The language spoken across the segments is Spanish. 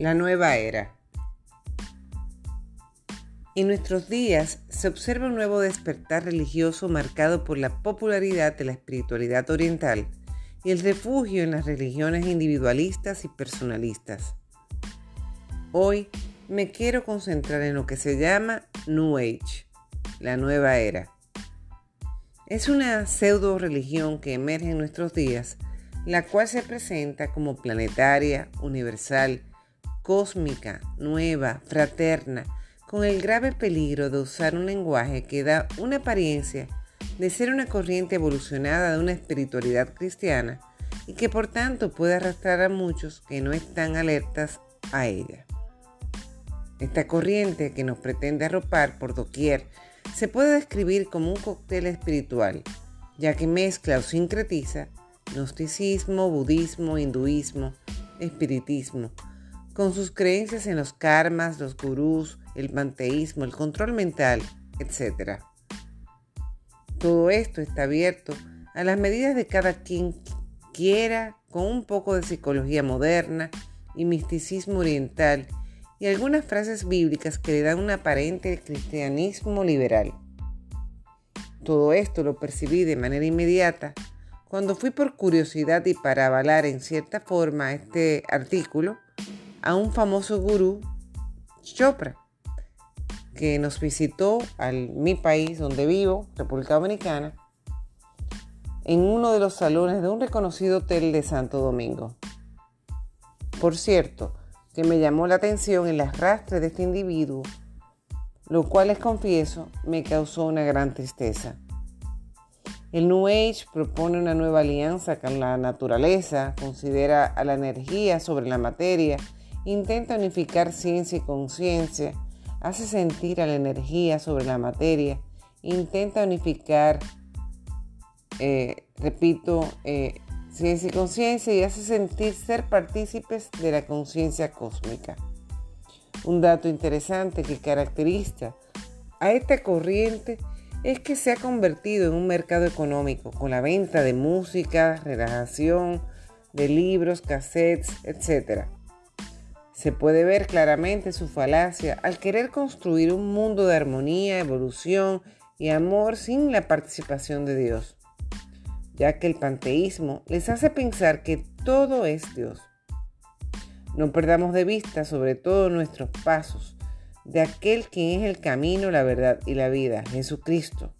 La nueva era. En nuestros días se observa un nuevo despertar religioso marcado por la popularidad de la espiritualidad oriental y el refugio en las religiones individualistas y personalistas. Hoy me quiero concentrar en lo que se llama New Age, la nueva era. Es una pseudo religión que emerge en nuestros días, la cual se presenta como planetaria, universal, cósmica, nueva, fraterna, con el grave peligro de usar un lenguaje que da una apariencia de ser una corriente evolucionada de una espiritualidad cristiana y que por tanto puede arrastrar a muchos que no están alertas a ella. Esta corriente que nos pretende arropar por doquier se puede describir como un cóctel espiritual, ya que mezcla o sincretiza gnosticismo, budismo, hinduismo, espiritismo, con sus creencias en los karmas, los gurús, el panteísmo, el control mental, etc. Todo esto está abierto a las medidas de cada quien quiera, con un poco de psicología moderna y misticismo oriental y algunas frases bíblicas que le dan un aparente cristianismo liberal. Todo esto lo percibí de manera inmediata cuando fui por curiosidad y para avalar en cierta forma este artículo a un famoso gurú, Chopra, que nos visitó a mi país donde vivo, República Dominicana, en uno de los salones de un reconocido hotel de Santo Domingo. Por cierto, que me llamó la atención el arrastre de este individuo, lo cual les confieso me causó una gran tristeza. El New Age propone una nueva alianza con la naturaleza, considera a la energía sobre la materia Intenta unificar ciencia y conciencia, hace sentir a la energía sobre la materia, intenta unificar, eh, repito, eh, ciencia y conciencia y hace sentir ser partícipes de la conciencia cósmica. Un dato interesante que caracteriza a esta corriente es que se ha convertido en un mercado económico con la venta de música, relajación, de libros, cassettes, etc. Se puede ver claramente su falacia al querer construir un mundo de armonía, evolución y amor sin la participación de Dios, ya que el panteísmo les hace pensar que todo es Dios. No perdamos de vista sobre todo nuestros pasos de aquel que es el camino, la verdad y la vida, Jesucristo,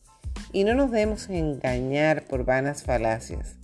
y no nos demos engañar por vanas falacias.